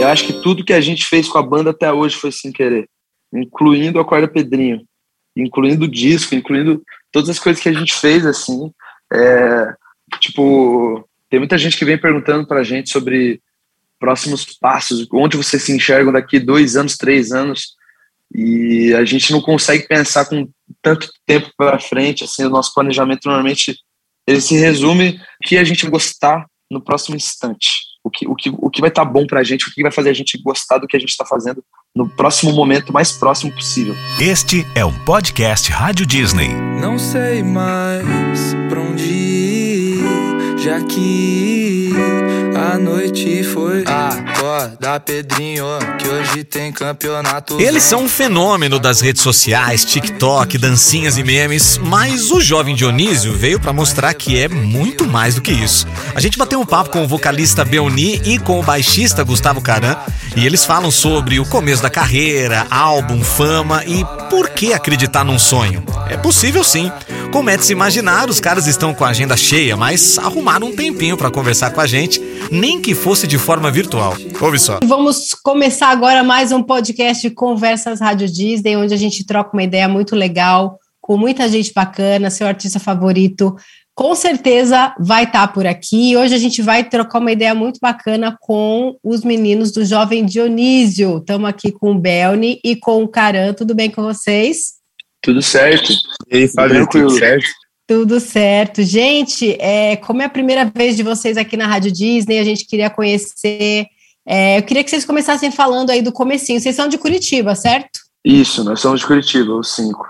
Eu acho que tudo que a gente fez com a banda até hoje foi sem querer, incluindo a Corda Pedrinho, incluindo o disco, incluindo todas as coisas que a gente fez, assim. É, tipo, tem muita gente que vem perguntando pra gente sobre próximos passos, onde vocês se enxergam daqui dois anos, três anos, e a gente não consegue pensar com tanto tempo para frente, assim, o nosso planejamento normalmente ele se resume que a gente gostar no próximo instante, o que, o que, o que vai estar tá bom para a gente, o que vai fazer a gente gostar do que a gente está fazendo no próximo momento mais próximo possível. Este é o podcast Rádio Disney. Não sei mais pra onde ir, já que a noite foi. Acorda, Pedrinho, que hoje tem campeonato. Eles são um fenômeno das redes sociais, TikTok, dancinhas e memes, mas o jovem Dionísio veio para mostrar que é muito mais do que isso. A gente bateu um papo com o vocalista Beoni e com o baixista Gustavo Caran, e eles falam sobre o começo da carreira, álbum, fama e por que acreditar num sonho. É possível sim. Como é de se imaginar, os caras estão com a agenda cheia, mas arrumaram um tempinho para conversar com a gente nem que fosse de forma virtual. Ouve só. Vamos começar agora mais um podcast de Conversas Rádio Disney, onde a gente troca uma ideia muito legal, com muita gente bacana, seu artista favorito. Com certeza vai estar tá por aqui. Hoje a gente vai trocar uma ideia muito bacana com os meninos do Jovem Dionísio. Estamos aqui com o Belni e com o Caran. Tudo bem com vocês? Tudo certo. E aí, Fábio, tudo certo? Tudo certo. Gente, é, como é a primeira vez de vocês aqui na Rádio Disney, a gente queria conhecer. É, eu queria que vocês começassem falando aí do comecinho. Vocês são de Curitiba, certo? Isso, nós somos de Curitiba, os cinco.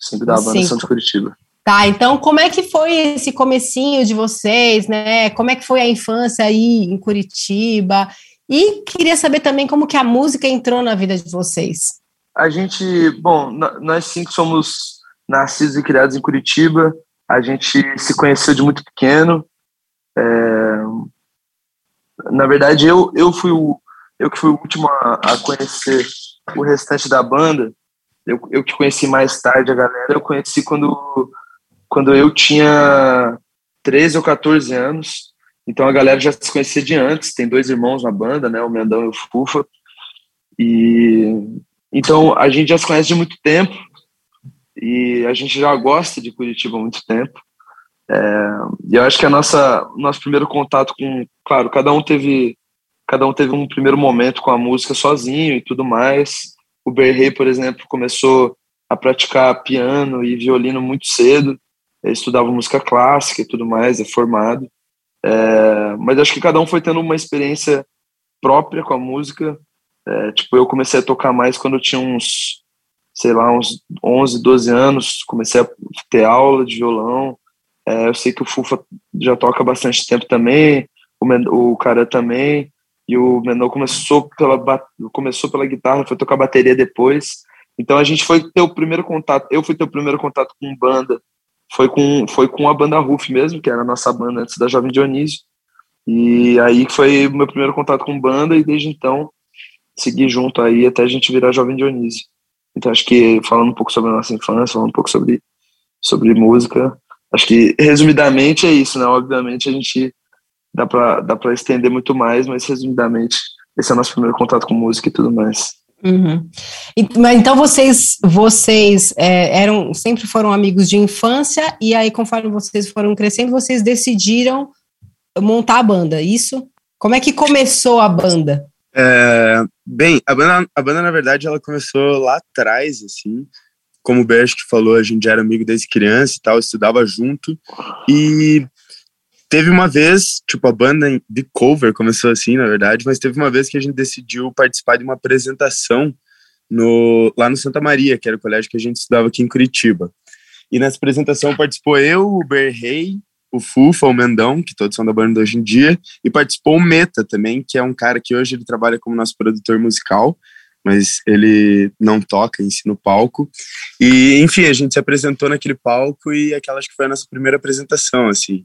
Os cinco da banda cinco. são de Curitiba. Tá, então como é que foi esse comecinho de vocês, né? Como é que foi a infância aí em Curitiba? E queria saber também como que a música entrou na vida de vocês. A gente, bom, nós cinco somos nascidos e criados em Curitiba. A gente se conheceu de muito pequeno. É... Na verdade, eu, eu fui o eu que fui o último a, a conhecer o restante da banda. Eu, eu que conheci mais tarde a galera. Eu conheci quando quando eu tinha 13 ou 14 anos. Então a galera já se conhecia de antes. Tem dois irmãos na banda, né? O Mendão e o Fufa. E então a gente já se conhece de muito tempo e a gente já gosta de Curitiba há muito tempo. É, e eu acho que a nossa nosso primeiro contato com, claro, cada um teve cada um teve um primeiro momento com a música sozinho e tudo mais. O Berrey, por exemplo, começou a praticar piano e violino muito cedo. Estudava música clássica e tudo mais, é formado. É, mas acho que cada um foi tendo uma experiência própria com a música. É, tipo, eu comecei a tocar mais quando eu tinha uns sei lá, uns 11, 12 anos, comecei a ter aula de violão. É, eu sei que o Fufa já toca bastante tempo também, o, Men o cara também, e o Menor começou pela, começou pela guitarra, foi tocar bateria depois. Então a gente foi ter o primeiro contato, eu fui ter o primeiro contato com banda, foi com, foi com a banda Ruf mesmo, que era a nossa banda antes da Jovem Dionísio. E aí foi o meu primeiro contato com banda, e desde então segui junto aí até a gente virar Jovem Dionísio. Então acho que falando um pouco sobre a nossa infância, falando um pouco sobre, sobre música, acho que resumidamente é isso, né? Obviamente a gente dá para dá para estender muito mais, mas resumidamente esse é o nosso primeiro contato com música e tudo mais. Uhum. E, mas então vocês vocês é, eram sempre foram amigos de infância e aí conforme vocês foram crescendo vocês decidiram montar a banda, isso? Como é que começou a banda? É, bem, a banda, a banda, na verdade, ela começou lá atrás, assim. Como o Bersk falou, a gente era amigo desde criança e tal, estudava junto. E teve uma vez, tipo, a banda de cover começou assim, na verdade, mas teve uma vez que a gente decidiu participar de uma apresentação no, lá no Santa Maria, que era o colégio que a gente estudava aqui em Curitiba. E nessa apresentação participou eu, o Berrey, o Fufa, o Mendão, que todos são da banda hoje em dia, e participou o Meta também, que é um cara que hoje ele trabalha como nosso produtor musical, mas ele não toca em si no palco. E, enfim, a gente se apresentou naquele palco e aquela acho que foi a nossa primeira apresentação, assim.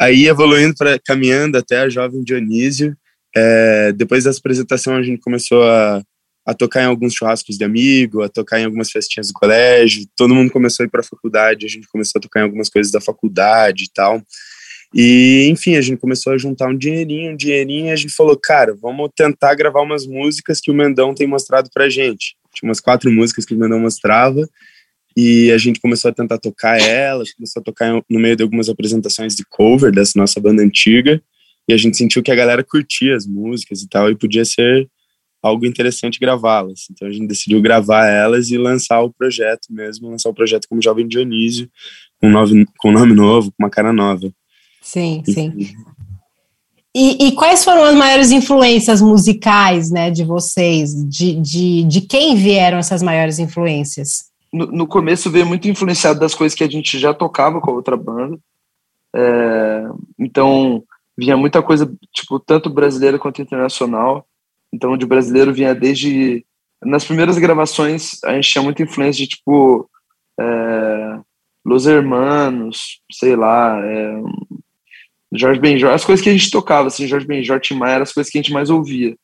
Aí, evoluindo, para caminhando até a Jovem Dionísio, é, depois dessa apresentação a gente começou a a tocar em alguns churrascos de amigo, a tocar em algumas festinhas do colégio. Todo mundo começou a ir para a faculdade, a gente começou a tocar em algumas coisas da faculdade e tal. E, enfim, a gente começou a juntar um dinheirinho, um dinheirinho, e a gente falou, cara, vamos tentar gravar umas músicas que o Mendão tem mostrado pra gente. Tinha umas quatro músicas que o Mendão mostrava, e a gente começou a tentar tocar elas, começou a tocar no meio de algumas apresentações de cover dessa nossa banda antiga, e a gente sentiu que a galera curtia as músicas e tal, e podia ser algo interessante gravá-las. Então a gente decidiu gravar elas e lançar o projeto mesmo, lançar o projeto como Jovem Dionísio, com, nove, com nome novo, com uma cara nova. Sim, e, sim. E, e, quais foram as maiores influências musicais, né, de vocês? De, de, de quem vieram essas maiores influências? No, no começo veio muito influenciado das coisas que a gente já tocava com a outra banda. É, então, vinha muita coisa, tipo, tanto brasileira quanto internacional. Então, de brasileiro vinha desde. Nas primeiras gravações, a gente tinha muita influência de tipo. É, Los Hermanos, sei lá, é, Jorge Benjor, as coisas que a gente tocava, assim, Jorge Benjor, Tim Maia, eram as coisas que a gente mais ouvia.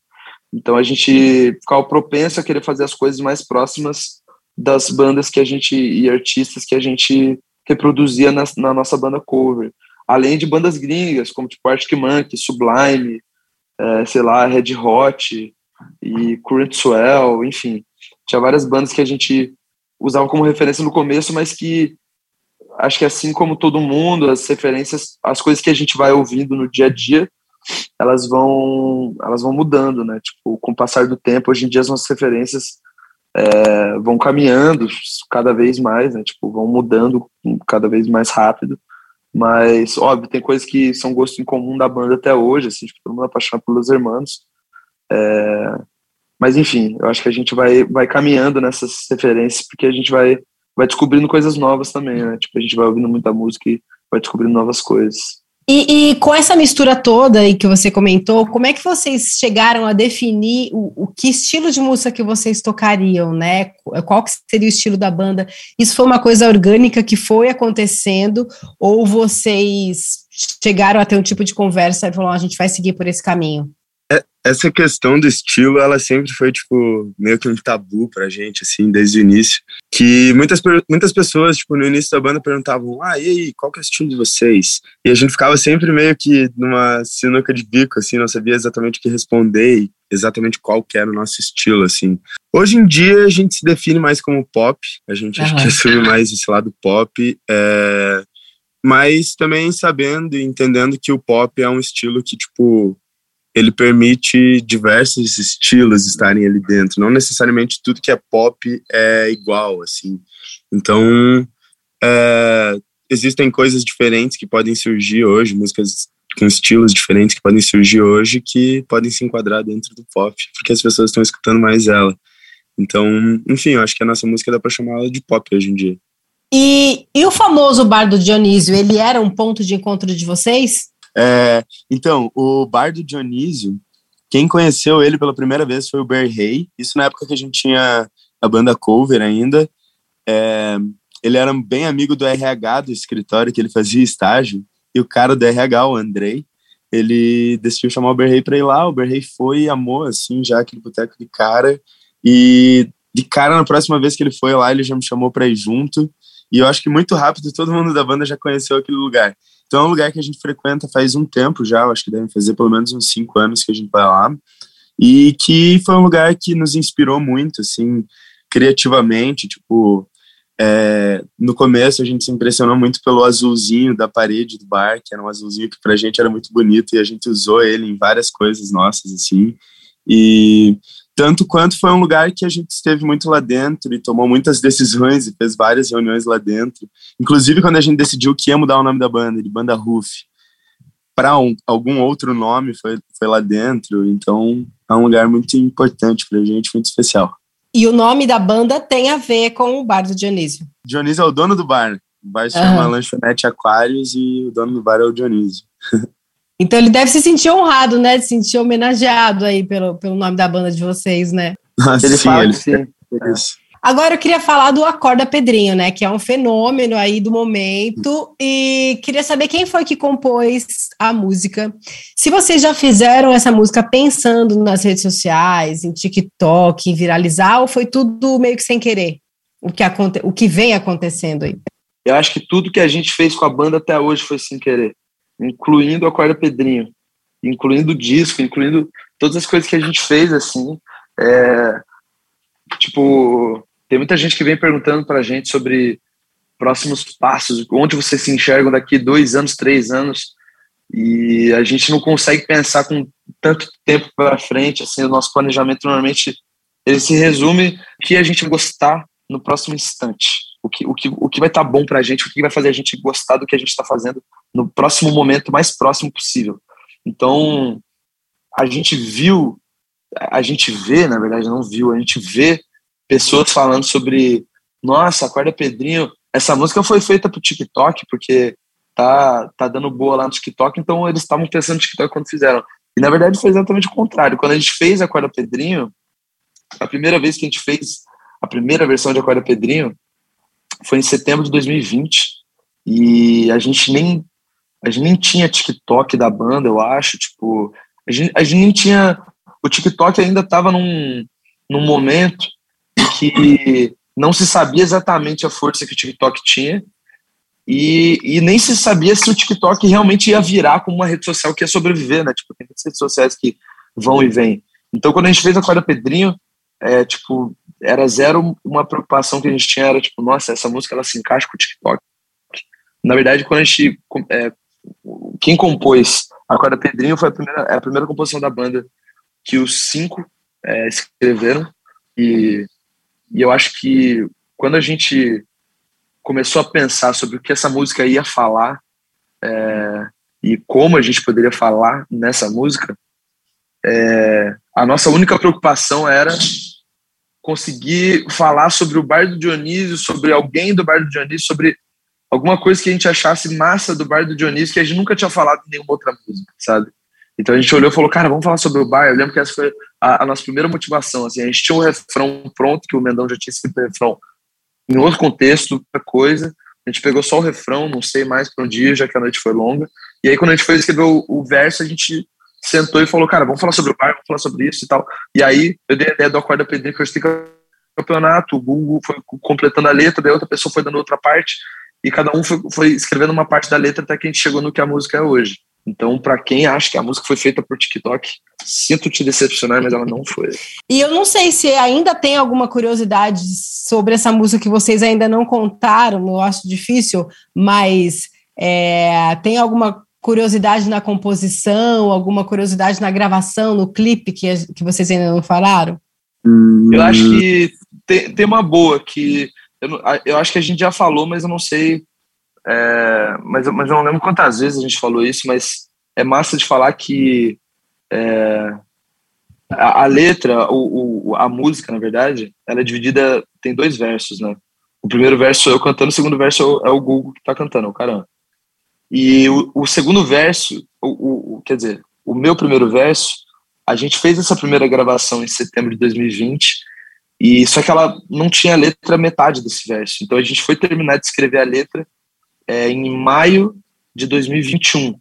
Então a gente ficava propenso a querer fazer as coisas mais próximas das bandas que a gente e artistas que a gente reproduzia na, na nossa banda cover. Além de bandas gringas, como tipo Arctic Monkey, Sublime, é, sei lá, Red Hot e Current Swell, enfim. Tinha várias bandas que a gente usava como referência no começo, mas que acho que assim como todo mundo, as referências, as coisas que a gente vai ouvindo no dia a dia, elas vão elas vão mudando, né? Tipo, com o passar do tempo, hoje em dia as nossas referências é, vão caminhando cada vez mais, né? Tipo, vão mudando cada vez mais rápido. Mas, óbvio, tem coisas que são gosto em comum da banda até hoje, assim, tipo, todo mundo é apaixonado pelos irmãos. É, mas, enfim, eu acho que a gente vai, vai caminhando nessas referências, porque a gente vai, vai descobrindo coisas novas também, né? Tipo, a gente vai ouvindo muita música e vai descobrindo novas coisas. E, e, com essa mistura toda aí que você comentou, como é que vocês chegaram a definir o, o, que estilo de música que vocês tocariam, né? Qual que seria o estilo da banda? Isso foi uma coisa orgânica que foi acontecendo ou vocês chegaram a ter um tipo de conversa e falaram, a gente vai seguir por esse caminho? Essa questão do estilo, ela sempre foi, tipo, meio que um tabu pra gente, assim, desde o início. Que muitas, muitas pessoas, tipo, no início da banda perguntavam, ah, e aí, qual que é o estilo de vocês? E a gente ficava sempre meio que numa sinuca de bico, assim, não sabia exatamente o que responder e exatamente qual que era o nosso estilo, assim. Hoje em dia, a gente se define mais como pop, a gente uhum. acho que assume mais esse lado pop, é... mas também sabendo e entendendo que o pop é um estilo que, tipo, ele permite diversos estilos estarem ali dentro. Não necessariamente tudo que é pop é igual, assim. Então, é, existem coisas diferentes que podem surgir hoje, músicas com estilos diferentes que podem surgir hoje que podem se enquadrar dentro do pop, porque as pessoas estão escutando mais ela. Então, enfim, eu acho que a nossa música dá para chamá-la de pop hoje em dia. E, e o famoso bar do Dionísio, ele era um ponto de encontro de vocês? É, então, o bar do Dionísio, quem conheceu ele pela primeira vez foi o Bear Hay, isso na época que a gente tinha a banda cover ainda. É, ele era bem amigo do RH do escritório que ele fazia estágio, e o cara do RH, o Andrei, ele decidiu chamar o Berrey para ir lá, o Berrey foi e amou, assim, já aquele boteco de cara, e de cara, na próxima vez que ele foi lá, ele já me chamou para ir junto, e eu acho que muito rápido todo mundo da banda já conheceu aquele lugar. Então é um lugar que a gente frequenta faz um tempo já, acho que devem fazer pelo menos uns cinco anos que a gente vai lá. E que foi um lugar que nos inspirou muito, assim, criativamente. Tipo, é, no começo a gente se impressionou muito pelo azulzinho da parede do bar, que era um azulzinho que pra gente era muito bonito e a gente usou ele em várias coisas nossas, assim. E tanto quanto foi um lugar que a gente esteve muito lá dentro e tomou muitas decisões e fez várias reuniões lá dentro. Inclusive quando a gente decidiu que ia mudar o nome da banda, de Banda Roof, para um, algum outro nome, foi, foi lá dentro. Então é um lugar muito importante para a gente, muito especial. E o nome da banda tem a ver com o bar do Dionísio. Dionísio é o dono do bar. O bar se chama Lanchonete Aquários e o dono do bar é o Dionísio. Então ele deve se sentir honrado, né? De se sentir homenageado aí pelo, pelo nome da banda de vocês, né? Ah, ele sim, fala ele sim. É. Agora eu queria falar do Acorda Pedrinho, né? Que é um fenômeno aí do momento. E queria saber quem foi que compôs a música. Se vocês já fizeram essa música pensando nas redes sociais, em TikTok, em viralizar, ou foi tudo meio que sem querer? O que, aconte o que vem acontecendo aí? Eu acho que tudo que a gente fez com a banda até hoje foi sem querer incluindo a Corda Pedrinho, incluindo o disco, incluindo todas as coisas que a gente fez, assim. É, tipo, tem muita gente que vem perguntando pra gente sobre próximos passos, onde você se enxerga daqui dois anos, três anos, e a gente não consegue pensar com tanto tempo para frente, assim, o nosso planejamento normalmente ele se resume que a gente gostar no próximo instante, o que, o que, o que vai estar tá bom para a gente, o que vai fazer a gente gostar do que a gente está fazendo no próximo momento mais próximo possível. Então, a gente viu, a gente vê, na verdade, não viu, a gente vê pessoas falando sobre, nossa, acorda Pedrinho, essa música foi feita pro TikTok, porque tá, tá dando boa lá no TikTok, então eles estavam pensando no TikTok quando fizeram. E na verdade foi exatamente o contrário. Quando a gente fez Acorda Pedrinho, a primeira vez que a gente fez a primeira versão de Acorda Pedrinho foi em setembro de 2020. E a gente nem a gente nem tinha TikTok da banda, eu acho, tipo, a gente, a gente nem tinha o TikTok ainda estava num, num momento que não se sabia exatamente a força que o TikTok tinha e, e nem se sabia se o TikTok realmente ia virar como uma rede social que ia sobreviver, né? Tipo, tem redes sociais que vão e vêm. Então, quando a gente fez a Corda Pedrinho, é, tipo, era zero uma preocupação que a gente tinha, era tipo, nossa, essa música ela se encaixa com o TikTok. Na verdade, quando a gente. É, quem compôs a Corda Pedrinho foi a primeira, é a primeira composição da banda que os cinco é, escreveram. E e eu acho que quando a gente começou a pensar sobre o que essa música ia falar é, e como a gente poderia falar nessa música, é, a nossa única preocupação era conseguir falar sobre o Bar do Dionísio, sobre alguém do Bar do Dionísio, sobre alguma coisa que a gente achasse massa do Bar do Dionísio que a gente nunca tinha falado em nenhuma outra música, sabe? Então a gente olhou e falou, cara, vamos falar sobre o bar. Eu lembro que essa foi a, a nossa primeira motivação. Assim, a gente tinha um refrão pronto, que o Mendão já tinha escrito o refrão em outro contexto, outra coisa. A gente pegou só o refrão, não sei mais para um dia, já que a noite foi longa. E aí, quando a gente foi escrever o, o, verso, a gente sentou e falou, cara, vamos falar sobre o bar, vamos falar sobre isso e tal. E aí, eu dei a ideia do Acorda Pedrinho, que eu explico campeonato, o Google foi completando a letra, daí outra pessoa foi dando outra parte, e cada um foi, foi escrevendo uma parte da letra até que a gente chegou no que a música é hoje. Então, para quem acha que a música foi feita por TikTok, sinto te decepcionar, mas ela não foi. E eu não sei se ainda tem alguma curiosidade sobre essa música que vocês ainda não contaram, eu acho difícil, mas é, tem alguma curiosidade na composição, alguma curiosidade na gravação, no clipe que, que vocês ainda não falaram? Eu acho que tem, tem uma boa que eu, eu acho que a gente já falou, mas eu não sei é, mas, mas eu não lembro quantas vezes a gente falou isso, mas é massa de falar que é, a, a, letra, o, o, a música, na verdade, ela é dividida, tem dois versos, né? O primeiro verso sou eu cantando, o segundo verso é o Google que tá cantando, o caramba. E o, o segundo verso, o, o, quer dizer, o meu primeiro verso, a gente fez essa primeira gravação em setembro de 2020, e só que ela não tinha letra metade desse verso. Então a gente foi terminar de escrever a letra é, em maio de 2021.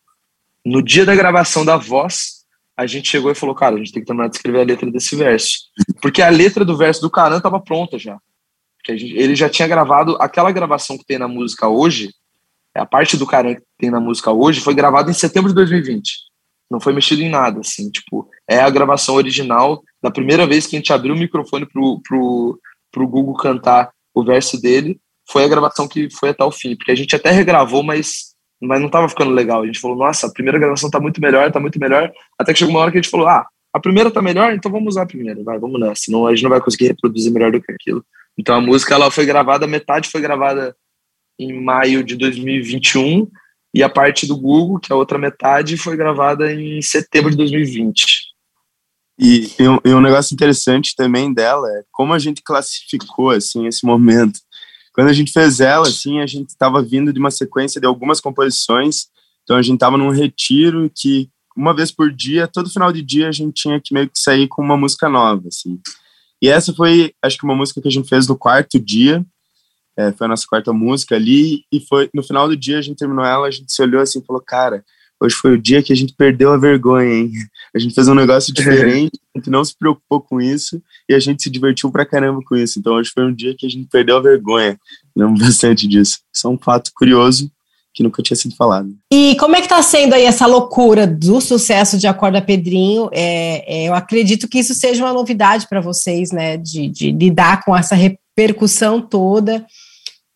No dia da gravação da voz, a gente chegou e falou, cara, a gente tem que terminar de escrever a letra desse verso. Porque a letra do verso do Caran estava pronta já. Gente, ele já tinha gravado, aquela gravação que tem na música hoje, a parte do Caran que tem na música hoje, foi gravada em setembro de 2020. Não foi mexido em nada, assim, tipo, é a gravação original da primeira vez que a gente abriu o microfone pro, pro, pro Google cantar o verso dele, foi a gravação que foi até o fim, porque a gente até regravou, mas, mas não tava ficando legal. A gente falou, nossa, a primeira gravação tá muito melhor, tá muito melhor, até que chegou uma hora que a gente falou, ah, a primeira tá melhor, então vamos usar a primeira, vai, vamos nessa, senão a gente não vai conseguir reproduzir melhor do que aquilo. Então a música, ela foi gravada, metade foi gravada em maio de 2021, e a parte do Google, que é a outra metade, foi gravada em setembro de 2020. E, e, um, um negócio interessante também dela é como a gente classificou assim esse momento. Quando a gente fez ela, assim, a gente estava vindo de uma sequência de algumas composições, então a gente estava num retiro que uma vez por dia, todo final de dia, a gente tinha que meio que sair com uma música nova, assim. E essa foi, acho que uma música que a gente fez no quarto dia, é, foi a nossa quarta música ali, e foi no final do dia a gente terminou ela, a gente se olhou assim e falou, cara, hoje foi o dia que a gente perdeu a vergonha, hein? A gente fez um negócio diferente, a gente não se preocupou com isso e a gente se divertiu pra caramba com isso. Então hoje foi um dia que a gente perdeu a vergonha. Lembro bastante disso. Isso é um fato curioso que nunca tinha sido falado. E como é que está sendo aí essa loucura do sucesso de Acorda Pedrinho? É, é, eu acredito que isso seja uma novidade para vocês, né? De, de, lidar com essa repercussão toda.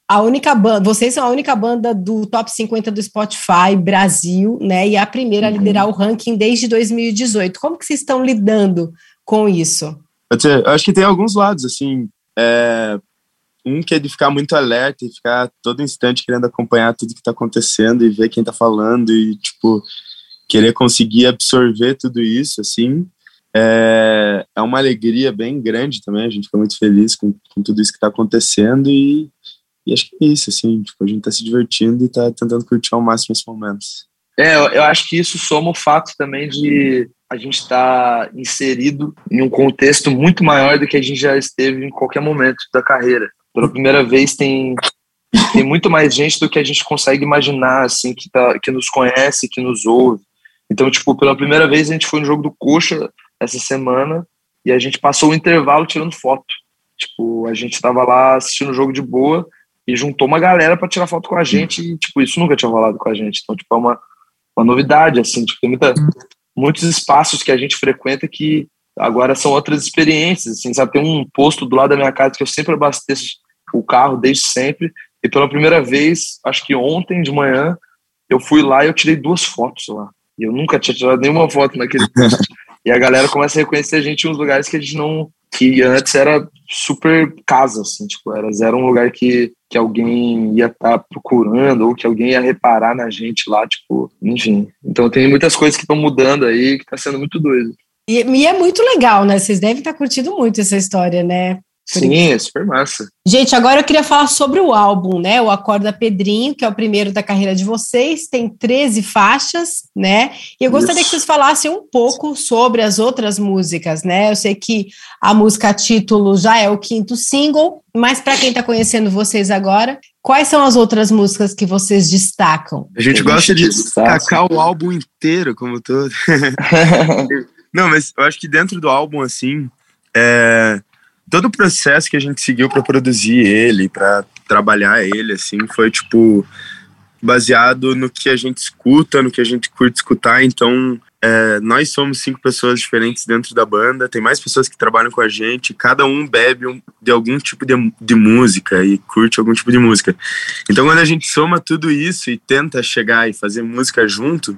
A única banda, vocês são a única banda do top 50 do Spotify Brasil, né? E a primeira uhum. a liderar o ranking desde 2018. Como que vocês estão lidando com isso? Eu acho que tem alguns lados, assim. É, um que é de ficar muito alerta e ficar todo instante querendo acompanhar tudo que está acontecendo e ver quem está falando e, tipo, querer conseguir absorver tudo isso, assim, é, é uma alegria bem grande também, a gente fica muito feliz com, com tudo isso que está acontecendo e, e acho que é isso, assim, tipo, a gente está se divertindo e está tentando curtir ao máximo esses momentos. É, eu acho que isso soma o fato também de a gente estar tá inserido em um contexto muito maior do que a gente já esteve em qualquer momento da carreira pela primeira vez tem tem muito mais gente do que a gente consegue imaginar, assim, que, tá, que nos conhece, que nos ouve. Então, tipo, pela primeira vez a gente foi no jogo do Coxa essa semana e a gente passou o intervalo tirando foto. Tipo, a gente estava lá assistindo o jogo de boa e juntou uma galera para tirar foto com a gente e, tipo, isso nunca tinha rolado com a gente. Então, tipo, é uma, uma novidade, assim, tipo, tem muita, muitos espaços que a gente frequenta que agora são outras experiências, assim, sabe? Tem um posto do lado da minha casa que eu sempre abasteço o carro desde sempre. E pela primeira vez, acho que ontem de manhã, eu fui lá e eu tirei duas fotos lá. E eu nunca tinha tirado nenhuma foto naquele posto. e a galera começa a reconhecer a gente em uns lugares que a gente não. Que antes era super casa, assim, tipo, era, era um lugar que, que alguém ia estar tá procurando ou que alguém ia reparar na gente lá, tipo, enfim. Então tem muitas coisas que estão mudando aí que tá sendo muito doido. E, e, é muito legal, né? Vocês devem estar curtindo muito essa história, né? Sim, é super massa. Gente, agora eu queria falar sobre o álbum, né? O Acorda Pedrinho, que é o primeiro da carreira de vocês, tem 13 faixas, né? E eu gostaria Isso. que vocês falassem um pouco sobre as outras músicas, né? Eu sei que a música título já é o quinto single, mas para quem está conhecendo vocês agora, quais são as outras músicas que vocês destacam? A gente gosta de destacar o álbum inteiro, como todo. Não, mas eu acho que dentro do álbum, assim, é todo o processo que a gente seguiu para produzir ele, para trabalhar ele, assim, foi tipo baseado no que a gente escuta, no que a gente curte escutar. Então, é, nós somos cinco pessoas diferentes dentro da banda, tem mais pessoas que trabalham com a gente, cada um bebe um, de algum tipo de, de música e curte algum tipo de música. Então, quando a gente soma tudo isso e tenta chegar e fazer música junto,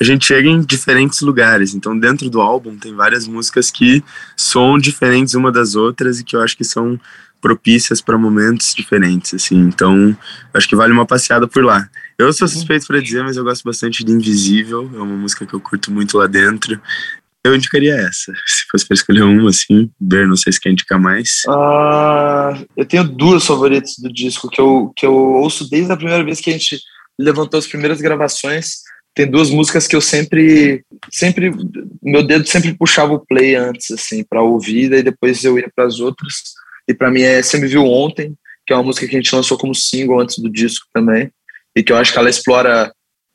a gente chega em diferentes lugares. Então, dentro do álbum, tem várias músicas que são diferentes uma das outras e que eu acho que são propícias para momentos diferentes, assim. Então, acho que vale uma passeada por lá. Eu sou suspeito para dizer, mas eu gosto bastante de Invisível, é uma música que eu curto muito lá dentro. Eu indicaria essa, se fosse para escolher uma, assim. Ber, não sei se quer indicar mais. Uh, eu tenho duas favoritas do disco que eu, que eu ouço desde a primeira vez que a gente levantou as primeiras gravações tem duas músicas que eu sempre, sempre, meu dedo sempre puxava o play antes, assim, para ouvir, e depois eu ia para as outras. E para mim é Você Me Viu Ontem, que é uma música que a gente lançou como single antes do disco também, e que eu acho que ela explora.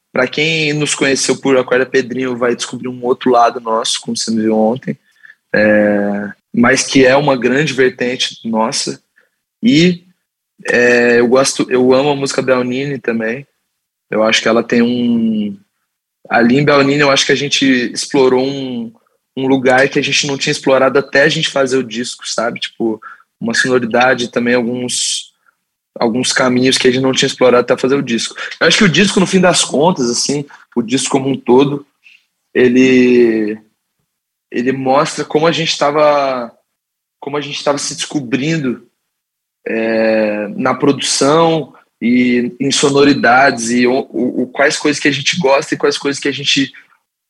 Para quem nos conheceu por Acorda Pedrinho, vai descobrir um outro lado nosso, como você me viu ontem, é, mas que é uma grande vertente nossa. E é, eu gosto, eu amo a música Belnini também. Eu acho que ela tem um, ali em Belnini eu acho que a gente explorou um, um lugar que a gente não tinha explorado até a gente fazer o disco, sabe? Tipo, uma sonoridade também alguns alguns caminhos que a gente não tinha explorado até fazer o disco. Eu acho que o disco, no fim das contas, assim, o disco como um todo, ele ele mostra como a gente estava como a gente estava se descobrindo é, na produção e em sonoridades e o, o, quais coisas que a gente gosta e quais coisas que a gente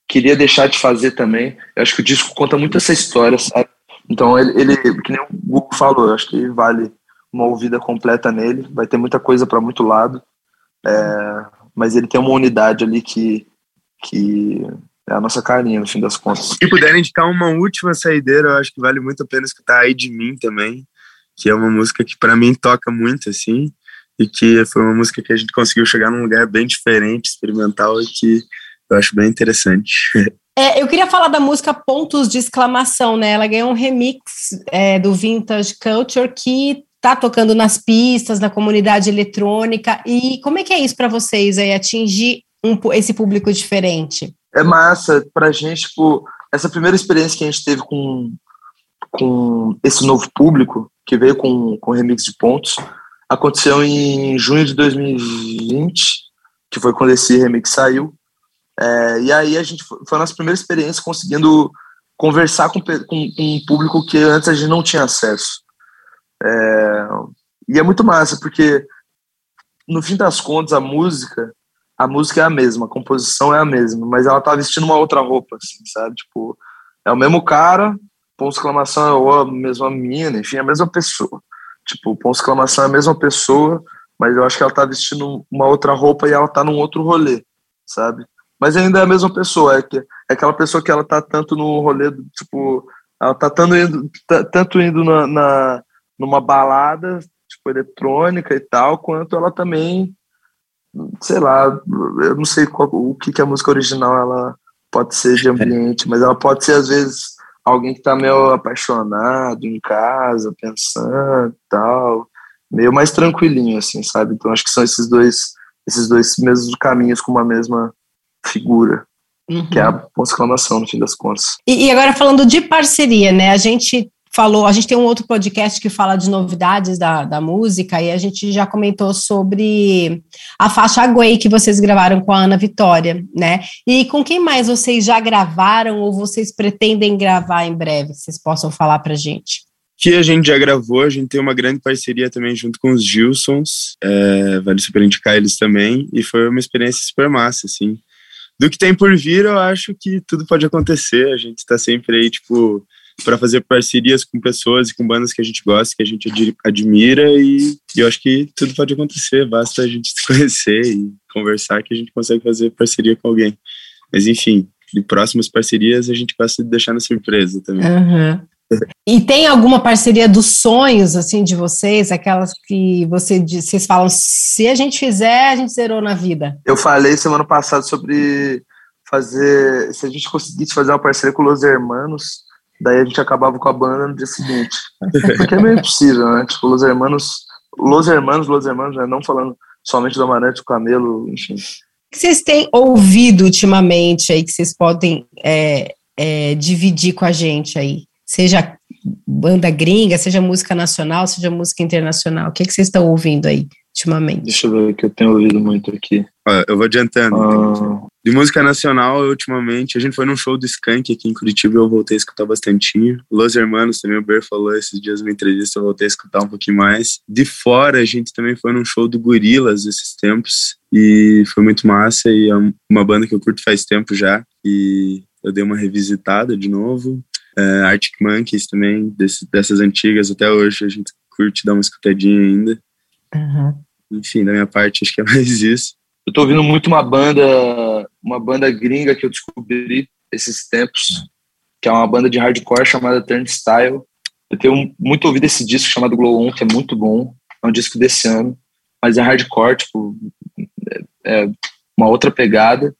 queria deixar de fazer também. Eu acho que o disco conta muito essa história, sabe? Então ele, ele que nem o Google falou, acho que vale uma ouvida completa nele. Vai ter muita coisa para muito lado, é, mas ele tem uma unidade ali que que é a nossa carinha no fim das contas. Se puderem indicar uma última saideira, eu acho que vale muito a pena escutar aí de mim também, que é uma música que para mim toca muito assim e que foi uma música que a gente conseguiu chegar num lugar bem diferente, experimental e que eu acho bem interessante. É, eu queria falar da música Pontos de Exclamação, né? Ela ganhou um remix é, do Vintage Culture que tá tocando nas pistas, na comunidade eletrônica. E como é que é isso para vocês aí, atingir um, esse público diferente? É massa pra gente, tipo, essa primeira experiência que a gente teve com, com esse novo público, que veio com, com remix de pontos, aconteceu em junho de 2020, que foi quando esse remix saiu. É, e aí a gente foi, foi a nossa primeira experiência conseguindo conversar com, com, com, um público que antes a gente não tinha acesso. É, e é muito massa, porque no fim das contas a música, a música é a mesma, a composição é a mesma, mas ela tá vestindo uma outra roupa, assim, sabe? Tipo, é o mesmo cara, ponto exclamação ou a mesma mina, enfim, é a mesma pessoa. Tipo, ponto exclamação é a mesma pessoa, mas eu acho que ela tá vestindo uma outra roupa e ela tá num outro rolê, sabe? Mas ainda é a mesma pessoa, é, que, é aquela pessoa que ela tá tanto no rolê, do, tipo, ela tá tanto indo, tanto indo na, na, numa balada, tipo, eletrônica e tal, quanto ela também, sei lá, eu não sei qual, o que, que a música original ela pode ser de ambiente, mas ela pode ser, às vezes, alguém que tá meio apaixonado em casa, pensando e tal, meio mais tranquilinho, assim, sabe? Então acho que são esses dois, esses dois mesmos caminhos com uma mesma figura. Uhum. Que é a exclamação, no fim das contas. E, e, agora falando de parceria, né? A gente falou, a gente tem um outro podcast que fala de novidades da, da música, e a gente já comentou sobre a faixa Aguei que vocês gravaram com a Ana Vitória, né? E com quem mais vocês já gravaram ou vocês pretendem gravar em breve? Vocês possam falar pra gente. Que a gente já gravou, a gente tem uma grande parceria também junto com os Gilsons, é, vale super indicar eles também, e foi uma experiência super massa, assim. Do que tem por vir, eu acho que tudo pode acontecer, a gente tá sempre aí, tipo, para fazer parcerias com pessoas e com bandas que a gente gosta, que a gente admira e, e, eu acho que tudo pode acontecer, basta a gente se conhecer e conversar que a gente consegue fazer parceria com alguém. Mas enfim, de próximas parcerias a gente gosta de deixar na surpresa também. Uhum. E tem alguma parceria dos sonhos, assim, de vocês? Aquelas que você, vocês falam, se a gente fizer, a gente zerou na vida. Eu falei semana passada sobre fazer, se a gente conseguisse fazer uma parceria com Los Hermanos, Daí a gente acabava com a banda no dia seguinte. Porque é meio impossível, né? Tipo, Los Hermanos, Los Hermanos, Los Hermanos, né? Não falando somente do Amarante, do Camelo, enfim. O que vocês têm ouvido ultimamente aí que vocês podem é, é, dividir com a gente aí? Seja banda gringa, seja música nacional, seja música internacional. O que, que vocês estão ouvindo aí ultimamente? Deixa eu ver o que eu tenho ouvido muito aqui. eu vou adiantando. Ah. De música nacional, ultimamente, a gente foi num show do Skank aqui em Curitiba e eu voltei a escutar bastante. Los Hermanos também, o Ber falou esses dias numa entrevista, eu voltei a escutar um pouquinho mais. De fora, a gente também foi num show do Gorilas esses tempos e foi muito massa e é uma banda que eu curto faz tempo já e eu dei uma revisitada de novo. Uh, Arctic Monkeys também, desse, dessas antigas até hoje, a gente curte dar uma escutadinha ainda. Uhum. Enfim, da minha parte, acho que é mais isso. Eu tô ouvindo muito uma banda, uma banda gringa que eu descobri esses tempos, que é uma banda de hardcore chamada Turnstile. Eu tenho muito ouvido esse disco chamado Glow On, que é muito bom. É um disco desse ano, mas é hardcore, tipo, é, é uma outra pegada.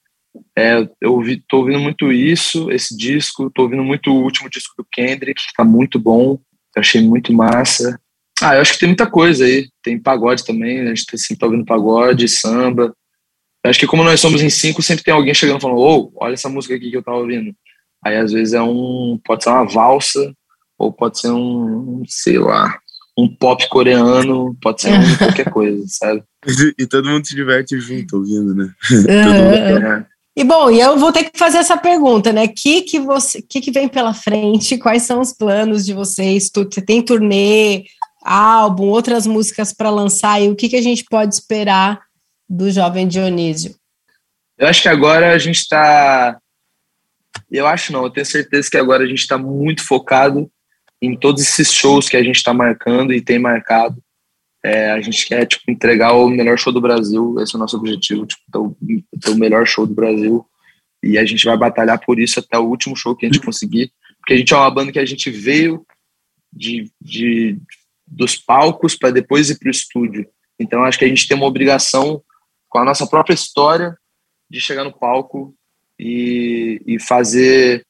É, eu ouvi, tô ouvindo muito isso, esse disco, tô ouvindo muito o último disco do Kendrick, que tá muito bom, eu achei muito massa. Ah, eu acho que tem muita coisa aí, tem pagode também, a gente sempre tá ouvindo pagode, samba, acho que como nós somos em cinco, sempre tem alguém chegando falando, ô, oh, olha essa música aqui que eu tava ouvindo. Aí às vezes é um, pode ser uma valsa, ou pode ser um, sei lá, um pop coreano, pode ser um, qualquer coisa, sabe? E todo mundo se diverte junto ouvindo, né? Uhum. E bom, e eu vou ter que fazer essa pergunta, né? Que que você, que que vem pela frente? Quais são os planos de vocês? Você tem turnê, álbum, outras músicas para lançar e o que que a gente pode esperar do jovem Dionísio? Eu acho que agora a gente está. Eu acho não, eu tenho certeza que agora a gente está muito focado em todos esses shows que a gente está marcando e tem marcado. É, a gente quer tipo, entregar o melhor show do Brasil, esse é o nosso objetivo, tipo, ter o, ter o melhor show do Brasil. E a gente vai batalhar por isso até o último show que a gente conseguir. Porque a gente é uma banda que a gente veio de, de dos palcos para depois ir para o estúdio. Então acho que a gente tem uma obrigação com a nossa própria história de chegar no palco e, e fazer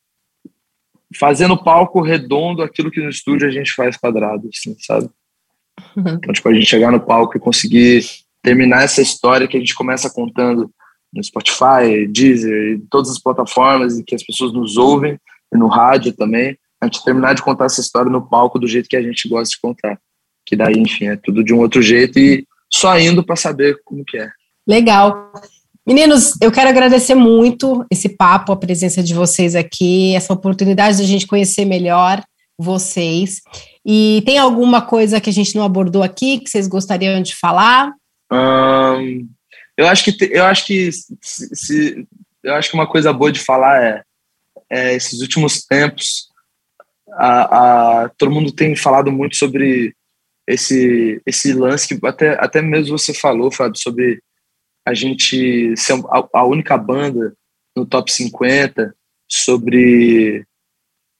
fazer no palco redondo aquilo que no estúdio a gente faz quadrado, assim, sabe? Então, tipo, a gente chegar no palco e conseguir terminar essa história que a gente começa contando no Spotify, Deezer, todas as plataformas e que as pessoas nos ouvem, e no rádio também, a gente terminar de contar essa história no palco do jeito que a gente gosta de contar. Que daí, enfim, é tudo de um outro jeito e só indo para saber como que é. Legal. Meninos, eu quero agradecer muito esse papo, a presença de vocês aqui, essa oportunidade de a gente conhecer melhor vocês. E tem alguma coisa que a gente não abordou aqui que vocês gostariam de falar? Eu acho que eu acho que se, se, eu acho que uma coisa boa de falar é, é esses últimos tempos a, a, todo mundo tem falado muito sobre esse esse lance que até até mesmo você falou Fábio sobre a gente ser a, a única banda no top 50 sobre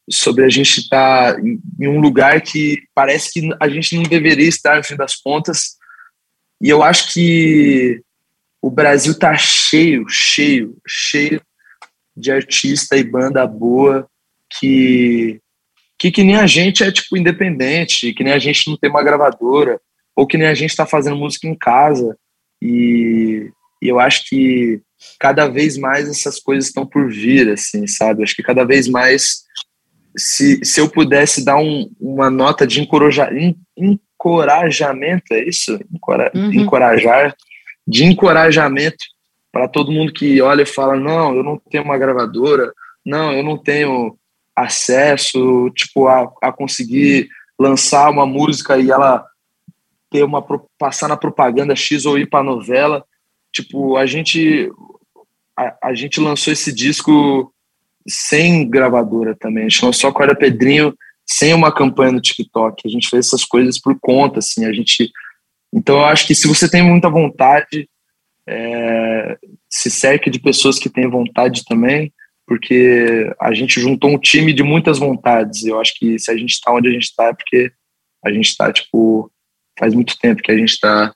sobre a gente estar em, em um lugar que parece que a gente não deveria estar no fim das contas. E eu acho que o Brasil tá cheio, cheio, cheio de artista e banda boa que, que que nem a gente é tipo independente, que nem a gente não tem uma gravadora, ou que nem a gente está fazendo música em casa. E, e, eu acho que cada vez mais essas coisas estão por vir, assim, sabe? Acho que cada vez mais, se, se eu pudesse dar um, uma nota de encorajar, encorajamento, é isso? Encora, uhum. Encorajar, de encorajamento para todo mundo que olha e fala: não, eu não tenho uma gravadora, não, eu não tenho acesso tipo a, a conseguir lançar uma música e ela ter uma passar na propaganda X ou ir para novela. Tipo, a gente a, a, gente lançou esse disco sem gravadora também. A gente lançou a Corda Pedrinho sem uma campanha no TikTok. A gente fez essas coisas por conta, assim. A gente, então eu acho que se você tem muita vontade, é, se cerque de pessoas que têm vontade também, porque a gente juntou um time de muitas vontades. Eu acho que se a gente está onde a gente está é porque a gente está tipo faz muito tempo que a gente está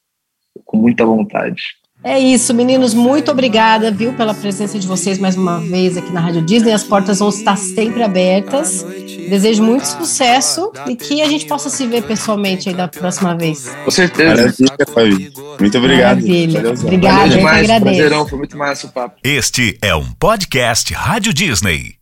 com muita vontade. É isso, meninos. Muito obrigada, viu, pela presença de vocês mais uma vez aqui na Rádio Disney. As portas vão estar sempre abertas. Desejo muito sucesso e que a gente possa se ver pessoalmente aí da próxima vez. Com certeza. Maravilha, Muito obrigado. Maravilha. Obrigada, eu que agradeço. Prazerão, foi muito massa o papo. Este é um podcast Rádio Disney.